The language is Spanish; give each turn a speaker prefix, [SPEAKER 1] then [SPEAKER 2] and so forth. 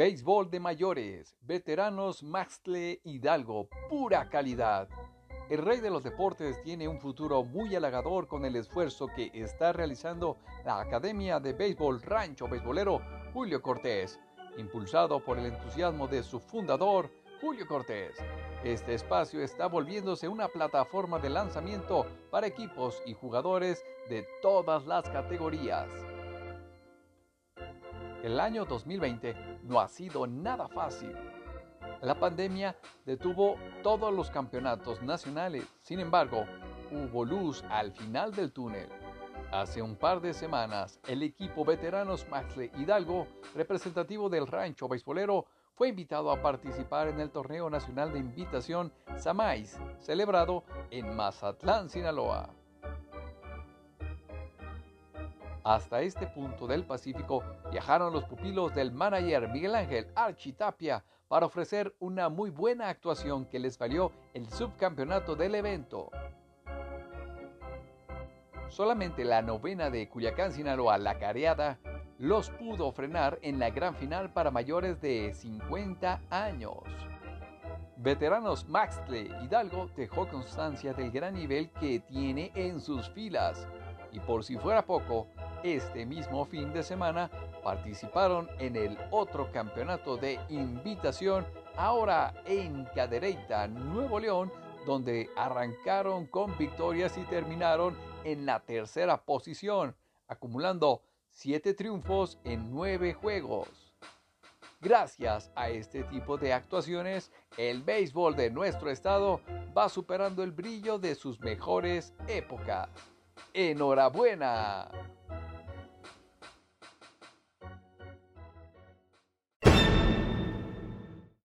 [SPEAKER 1] Béisbol de mayores, veteranos Maxtle Hidalgo, pura calidad. El rey de los deportes tiene un futuro muy halagador con el esfuerzo que está realizando la Academia de Béisbol Rancho Béisbolero Julio Cortés, impulsado por el entusiasmo de su fundador, Julio Cortés. Este espacio está volviéndose una plataforma de lanzamiento para equipos y jugadores de todas las categorías. El año 2020 no ha sido nada fácil. La pandemia detuvo todos los campeonatos nacionales, sin embargo, hubo luz al final del túnel. Hace un par de semanas, el equipo veteranos Maxle Hidalgo, representativo del rancho beisbolero, fue invitado a participar en el Torneo Nacional de Invitación Samais, celebrado en Mazatlán, Sinaloa. Hasta este punto del Pacífico viajaron los pupilos del manager Miguel Ángel Architapia para ofrecer una muy buena actuación que les valió el subcampeonato del evento. Solamente la novena de Culiacán, Sinaloa, la Careada, los pudo frenar en la gran final para mayores de 50 años. Veteranos Maxle Hidalgo dejó constancia del gran nivel que tiene en sus filas y por si fuera poco, este mismo fin de semana participaron en el otro campeonato de invitación, ahora en Cadereyta, Nuevo León, donde arrancaron con victorias y terminaron en la tercera posición, acumulando siete triunfos en nueve juegos. Gracias a este tipo de actuaciones, el béisbol de nuestro estado va superando el brillo de sus mejores épocas. ¡Enhorabuena!